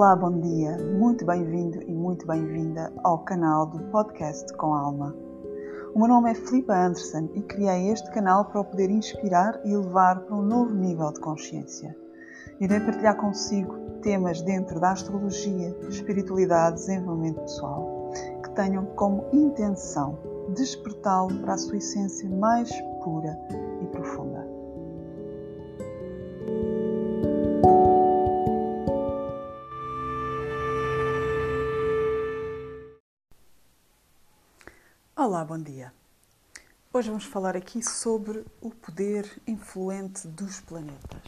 Olá, bom dia, muito bem-vindo e muito bem-vinda ao canal do Podcast com Alma. O meu nome é Filipa Anderson e criei este canal para o poder inspirar e levar para um novo nível de consciência. Irei partilhar consigo temas dentro da astrologia, espiritualidade e desenvolvimento pessoal que tenham como intenção despertá-lo para a sua essência mais pura Olá, bom dia. Hoje vamos falar aqui sobre o poder influente dos planetas.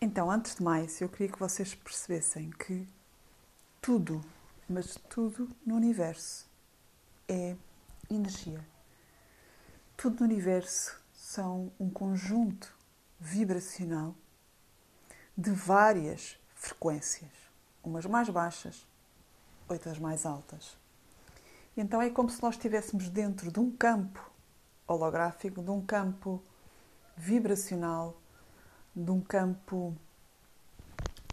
Então, antes de mais, eu queria que vocês percebessem que tudo, mas tudo no universo é energia. Tudo no universo são um conjunto vibracional de várias frequências, umas mais baixas, outras mais altas. Então é como se nós estivéssemos dentro de um campo holográfico, de um campo vibracional, de um campo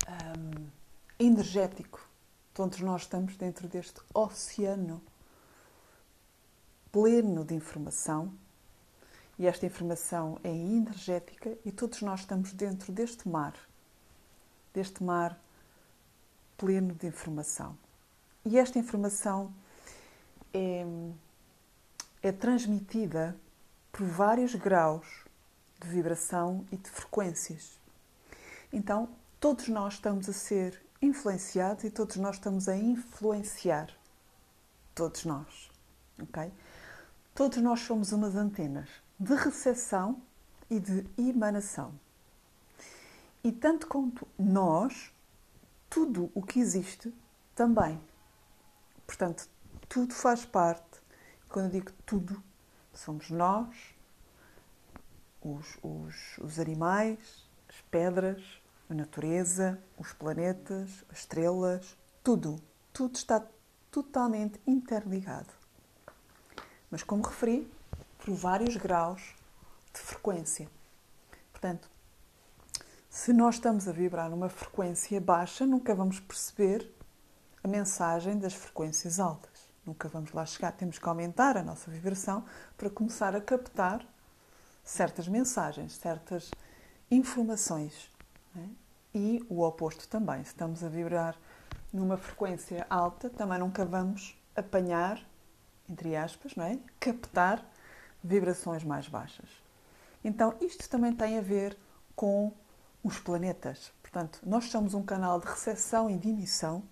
um, energético. Todos nós estamos dentro deste oceano pleno de informação e esta informação é energética e todos nós estamos dentro deste mar, deste mar pleno de informação. E esta informação é, é transmitida por vários graus de vibração e de frequências. Então, todos nós estamos a ser influenciados e todos nós estamos a influenciar. Todos nós. Ok? Todos nós somos umas antenas de recepção e de emanação. E tanto quanto nós, tudo o que existe também. Portanto, tudo faz parte. Quando eu digo tudo, somos nós, os, os, os animais, as pedras, a natureza, os planetas, as estrelas, tudo. Tudo está totalmente interligado. Mas, como referi, por vários graus de frequência. Portanto, se nós estamos a vibrar numa frequência baixa, nunca vamos perceber a mensagem das frequências altas. Nunca vamos lá chegar. Temos que aumentar a nossa vibração para começar a captar certas mensagens, certas informações. É? E o oposto também. Se estamos a vibrar numa frequência alta, também nunca vamos apanhar, entre aspas, não é? captar vibrações mais baixas. Então, isto também tem a ver com os planetas. Portanto, nós somos um canal de recepção e de emissão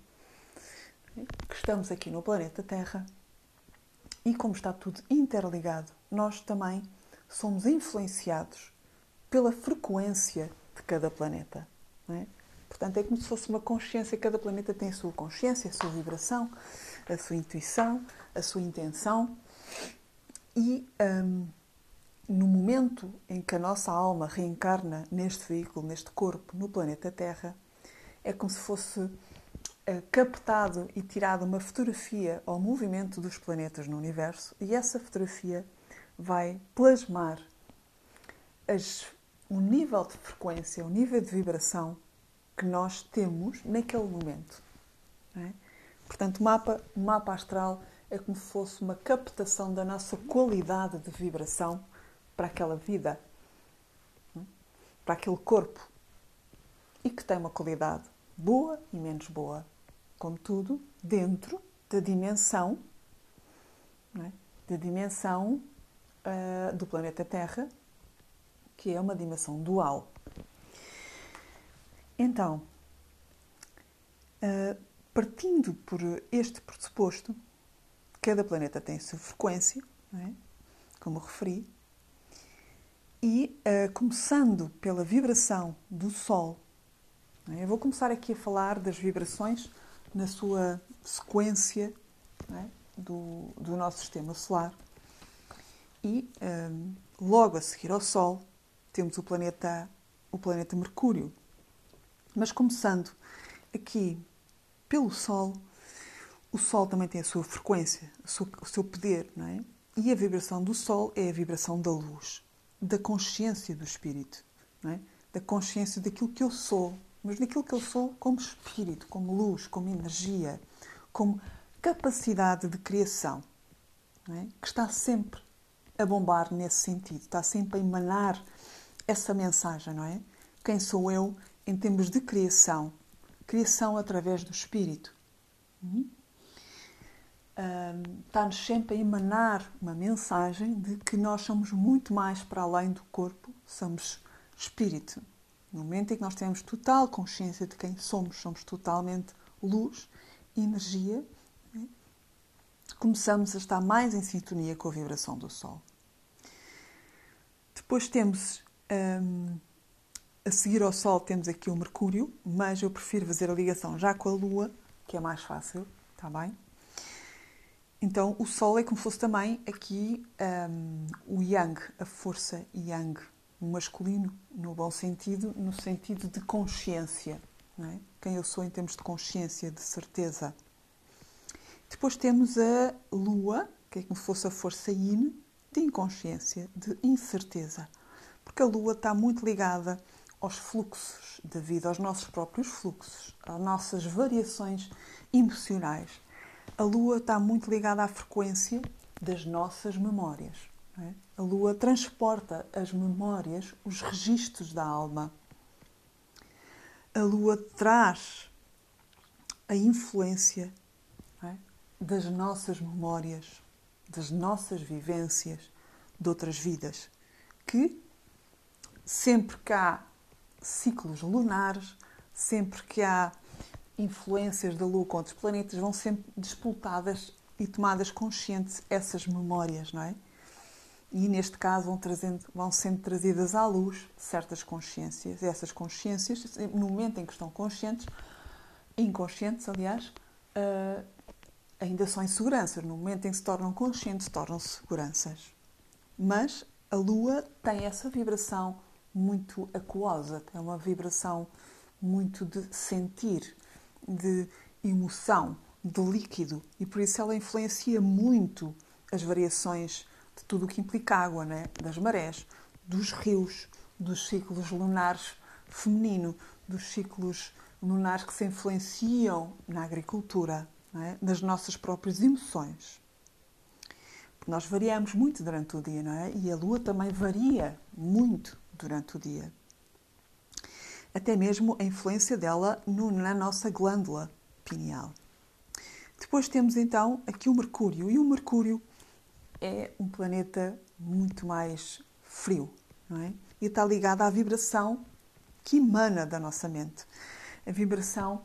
que estamos aqui no planeta Terra e como está tudo interligado, nós também somos influenciados pela frequência de cada planeta. É? Portanto, é como se fosse uma consciência, cada planeta tem a sua consciência, a sua vibração, a sua intuição, a sua intenção. E um, no momento em que a nossa alma reencarna neste veículo, neste corpo, no planeta Terra, é como se fosse captado e tirado uma fotografia ao movimento dos planetas no universo e essa fotografia vai plasmar as, o nível de frequência, o nível de vibração que nós temos naquele momento. É? Portanto, o mapa, o mapa astral é como se fosse uma captação da nossa qualidade de vibração para aquela vida, é? para aquele corpo, e que tem uma qualidade boa e menos boa contudo, dentro da dimensão, é? da dimensão uh, do planeta Terra, que é uma dimensão dual. Então, uh, partindo por este pressuposto, cada planeta tem a sua frequência, é? como referi, e uh, começando pela vibração do Sol, é? eu vou começar aqui a falar das vibrações na sua sequência é? do, do, nosso sistema solar. E um, logo a seguir ao Sol temos o planeta, o planeta Mercúrio. Mas começando aqui pelo Sol, o Sol também tem a sua frequência, o seu, poder, não é? E a vibração do Sol é a vibração da luz, da consciência do Espírito, é? da consciência daquilo que eu sou, mas naquilo que eu sou como espírito, como luz, como energia, como capacidade de criação, é? que está sempre a bombar nesse sentido, está sempre a emanar essa mensagem, não é? Quem sou eu em termos de criação? Criação através do espírito. Uhum. Um, está-nos sempre a emanar uma mensagem de que nós somos muito mais para além do corpo, somos espírito. No momento em que nós temos total consciência de quem somos, somos totalmente luz, energia, né? começamos a estar mais em sintonia com a vibração do Sol. Depois temos, um, a seguir ao Sol, temos aqui o Mercúrio, mas eu prefiro fazer a ligação já com a Lua, que é mais fácil, está bem? Então, o Sol é como se fosse também aqui um, o Yang, a força Yang, o masculino, no bom sentido, no sentido de consciência. É? Quem eu sou em termos de consciência, de certeza. Depois temos a Lua, que é como se fosse a força Yin, de inconsciência, de incerteza. Porque a Lua está muito ligada aos fluxos da vida, aos nossos próprios fluxos, às nossas variações emocionais a Lua está muito ligada à frequência das nossas memórias. É? A Lua transporta as memórias, os registros da alma. A Lua traz a influência é? das nossas memórias, das nossas vivências de outras vidas, que sempre que há ciclos lunares, sempre que há influências da Lua com outros planetas vão sempre despoltadas e tomadas conscientes essas memórias, não é? E neste caso vão, trazendo, vão sendo trazidas à luz certas consciências. E essas consciências, no momento em que estão conscientes, inconscientes, aliás, uh, ainda são inseguranças. No momento em que se tornam conscientes, tornam-se seguranças. Mas a Lua tem essa vibração muito aquosa, tem uma vibração muito de sentir, de emoção, de líquido, e por isso ela influencia muito as variações de tudo o que implica água, né? das marés, dos rios, dos ciclos lunares feminino, dos ciclos lunares que se influenciam na agricultura, é? nas nossas próprias emoções. Porque nós variamos muito durante o dia, não é? E a lua também varia muito durante o dia até mesmo a influência dela no, na nossa glândula pineal. Depois temos então aqui o Mercúrio, e o Mercúrio é um planeta muito mais frio, não é? E está ligado à vibração que emana da nossa mente. A vibração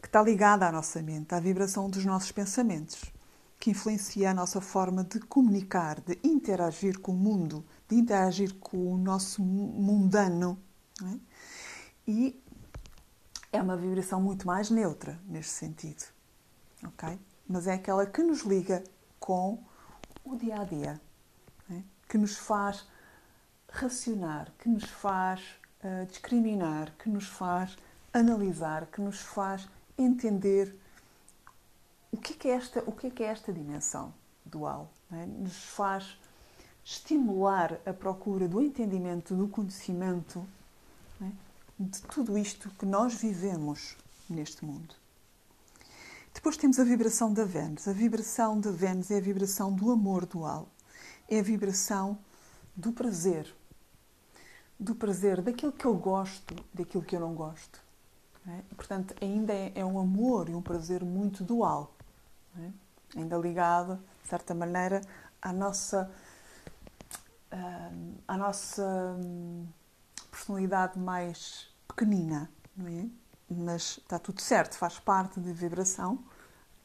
que está ligada à nossa mente, à vibração dos nossos pensamentos, que influencia a nossa forma de comunicar, de interagir com o mundo, de interagir com o nosso mundano. É? e é uma vibração muito mais neutra neste sentido, ok? Mas é aquela que nos liga com o dia a dia, né? que nos faz racionar, que nos faz uh, discriminar, que nos faz analisar, que nos faz entender o que é, que é esta, o que é, que é esta dimensão dual, né? nos faz estimular a procura do entendimento, do conhecimento né? de tudo isto que nós vivemos neste mundo. Depois temos a vibração da Vênus. A vibração da Vênus é a vibração do amor dual. É a vibração do prazer. Do prazer daquilo que eu gosto, daquilo que eu não gosto. É? portanto, ainda é, é, um amor e um prazer muito dual. É? Ainda ligado, de certa maneira, à nossa, à nossa hum, personalidade mais pequenina, não é? Mas está tudo certo, faz parte da vibração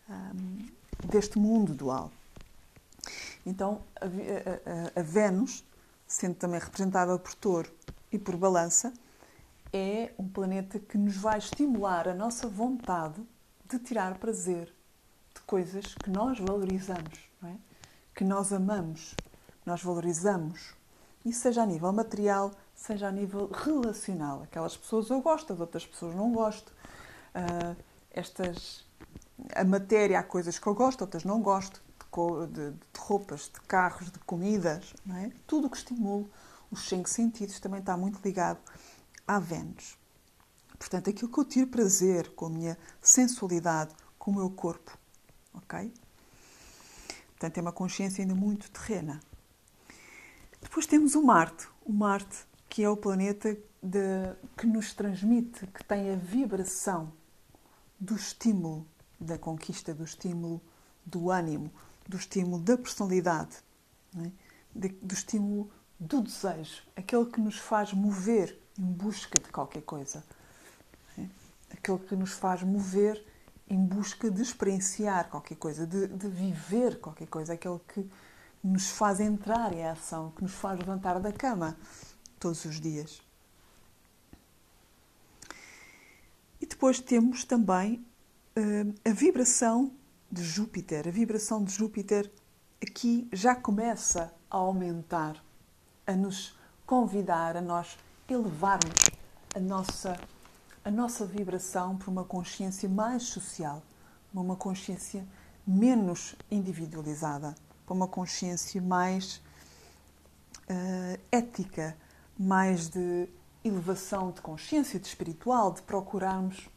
um, deste mundo dual. Então, a, a, a, Vênus, sendo também representada por touro e por balança, é um planeta que nos vai estimular a nossa vontade de tirar prazer de coisas que nós valorizamos, é? que nós amamos, nós valorizamos. Isso seja a nível material, seja a nível relacional. Aquelas pessoas eu gosto, as outras pessoas não gosto. Uh, estas, a matéria, há coisas que eu gosto, outras não gosto. De, de, de roupas, de carros, de comidas, é? Tudo o que estimula os cinco sentidos também está muito ligado à Vênus. Portanto, aquilo que eu tiro prazer com a minha sensualidade, com o meu corpo. Ok? Portanto, é uma consciência ainda muito terrena. Depois temos o Marte. O Marte, que é o planeta de, que nos transmite, que tem a vibração do estímulo, da conquista, do estímulo do ânimo, do estímulo da personalidade, é? do estímulo do desejo, aquele que nos faz mover em busca de qualquer coisa, é? aquele que nos faz mover em busca de experienciar qualquer coisa, de, de viver qualquer coisa, aquele que nos faz entrar em ação, que nos faz levantar da cama todos os dias. E depois temos também a vibração de Júpiter. A vibração de Júpiter aqui já começa a aumentar, a nos convidar a nós elevarmos a nossa, a nossa vibração para uma consciência mais social, para uma consciência menos individualizada, para uma consciência mais uh, ética, mais de elevação de consciência, de espiritual, de procurarmos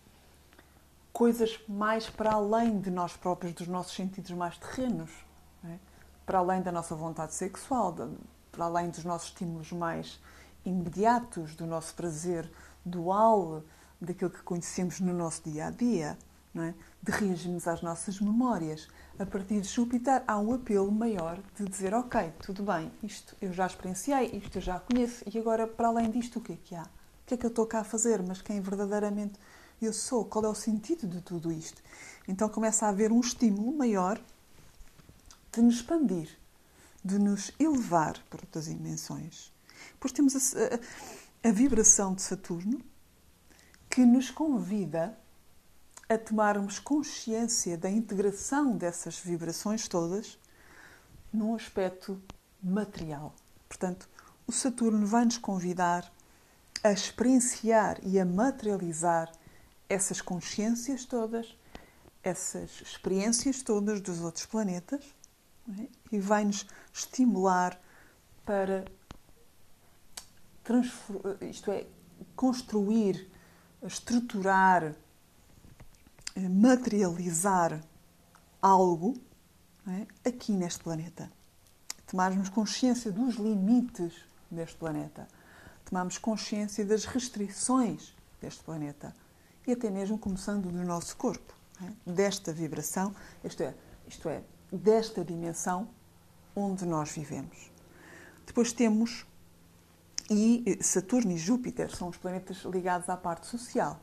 coisas mais para além de nós próprios, dos nossos sentidos mais terrenos, é? para além da nossa vontade sexual, para além dos nossos estímulos mais imediatos, do nosso prazer dual, daquilo que conhecemos no nosso dia a dia, é? de reagirmos às nossas memórias. A partir de Júpiter há um apelo maior de dizer: Ok, tudo bem, isto eu já experienciei, isto eu já conheço, e agora, para além disto, o que é que há? O que é que eu estou cá a fazer? Mas quem verdadeiramente eu sou? Qual é o sentido de tudo isto? Então começa a haver um estímulo maior de nos expandir, de nos elevar para outras dimensões. Depois temos a, a, a vibração de Saturno, que nos convida a tomarmos consciência da integração dessas vibrações todas num aspecto material. Portanto, o Saturno vai nos convidar a experienciar e a materializar essas consciências todas, essas experiências todas dos outros planetas é? e vai-nos estimular para isto é, construir, estruturar, eh, materializar algo é? aqui neste planeta. Tomarmos consciência dos limites deste planeta. Tomarmos consciência das restrições deste planeta e até mesmo começando do nosso corpo, é? desta vibração, isto é, isto é, desta dimensão onde nós vivemos. Depois temos, e Saturno e Júpiter são os planetas ligados à parte social,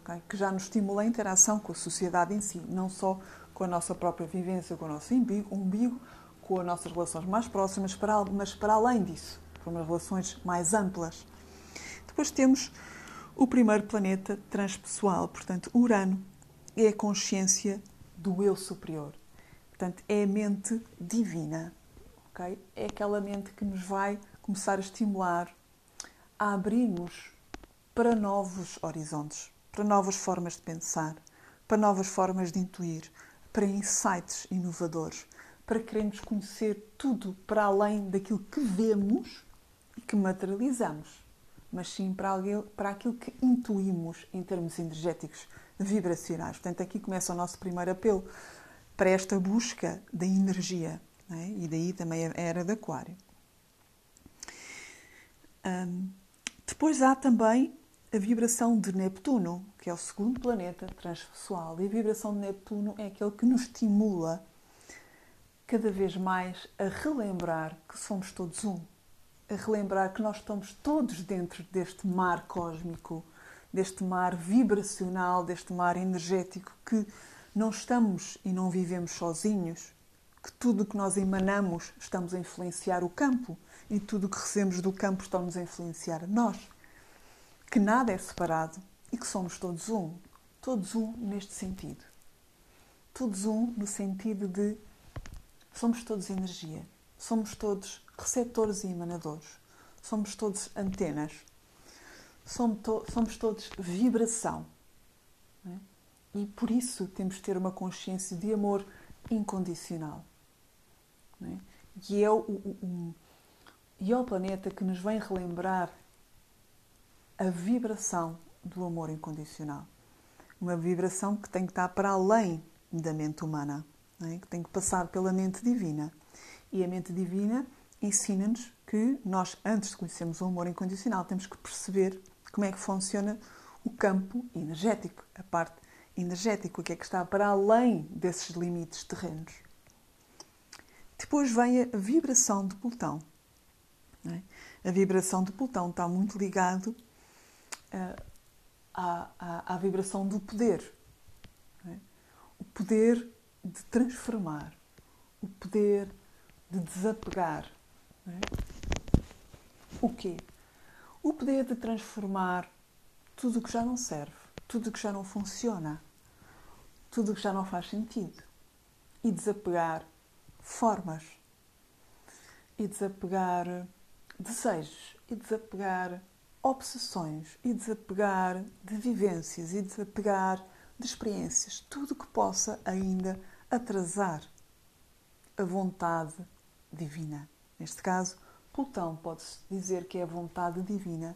okay? que já nos estimula a interação com a sociedade em si, não só com a nossa própria vivência, com o nosso umbigo, umbigo com as nossas relações mais próximas, mas para além disso, para umas relações mais amplas. Depois temos o primeiro planeta transpessoal, portanto, Urano, é a consciência do eu superior. Portanto, é a mente divina. Okay? É aquela mente que nos vai começar a estimular a abrirmos para novos horizontes, para novas formas de pensar, para novas formas de intuir, para insights inovadores, para queremos conhecer tudo para além daquilo que vemos e que materializamos mas sim para, para aquilo que intuímos em termos energéticos, vibracionais. Portanto, aqui começa o nosso primeiro apelo para esta busca da energia. É? E daí também a era de Aquário. Um, depois há também a vibração de Neptuno, que é o segundo planeta transpessoal. E a vibração de Neptuno é aquele que nos estimula cada vez mais a relembrar que somos todos um a relembrar que nós estamos todos dentro deste mar cósmico, deste mar vibracional, deste mar energético, que não estamos e não vivemos sozinhos, que tudo o que nós emanamos estamos a influenciar o campo e tudo o que recebemos do campo estamos a influenciar nós. Que nada é separado e que somos todos um. Todos um neste sentido. Todos um no sentido de somos todos energia. Somos todos receptores e emanadores. Somos todos antenas. Somos, to somos todos vibração. É? E por isso temos de ter uma consciência de amor incondicional. É? E, é o, o, o, e é o planeta que nos vem relembrar a vibração do amor incondicional. Uma vibração que tem que estar para além da mente humana, é? que tem que passar pela mente divina. E a mente divina ensina-nos que nós, antes de conhecermos o amor incondicional, temos que perceber como é que funciona o campo energético, a parte energética, o que é que está para além desses limites terrenos. Depois vem a vibração de Plutão. É? A vibração de Plutão está muito ligado uh, à, à, à, vibração do poder. É? O poder de transformar, o poder de desapegar. É? O quê? O poder de transformar tudo o que já não serve, tudo o que já não funciona, tudo o que já não faz sentido e desapegar formas e desapegar desejos e desapegar obsessões e desapegar de vivências e desapegar de experiências, tudo que possa ainda atrasar a vontade divina. Neste caso, Plutão pode-se dizer que é a vontade divina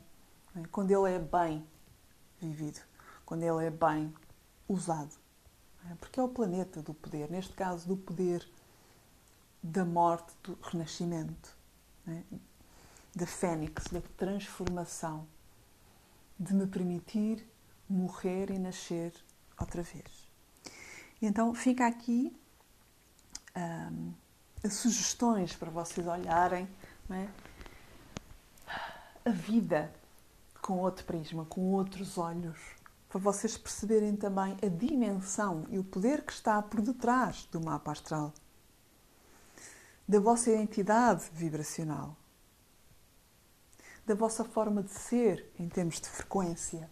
é? quando ele é bem vivido, quando ele é bem usado. É? Porque é o planeta do poder, neste caso, do poder da morte, do renascimento, é? da fênix, da transformação, de me permitir morrer e nascer outra vez. Então fica aqui as sugestões para vocês olharem é? a vida com outro prisma, com outros olhos, para vocês perceberem também a dimensão e o poder que está por detrás do mapa astral da vossa identidade vibracional, da vossa forma de ser em termos de frequência.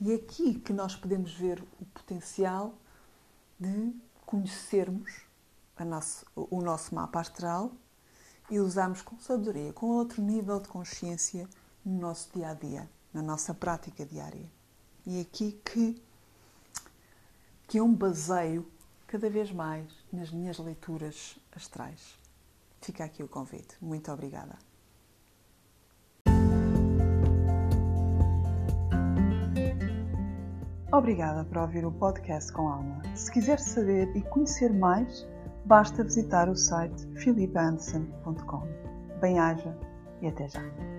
E é aqui que nós podemos ver o potencial de conhecermos nosso, o nosso mapa astral e usarmos com sabedoria, com outro nível de consciência no nosso dia a dia, na nossa prática diária. E é aqui que, que eu me baseio cada vez mais nas minhas leituras astrais. Fica aqui o convite. Muito obrigada. Obrigada por ouvir o podcast com Alma. Se quiser saber e conhecer mais, basta visitar o site philipanderson.com. Bem-aja e até já!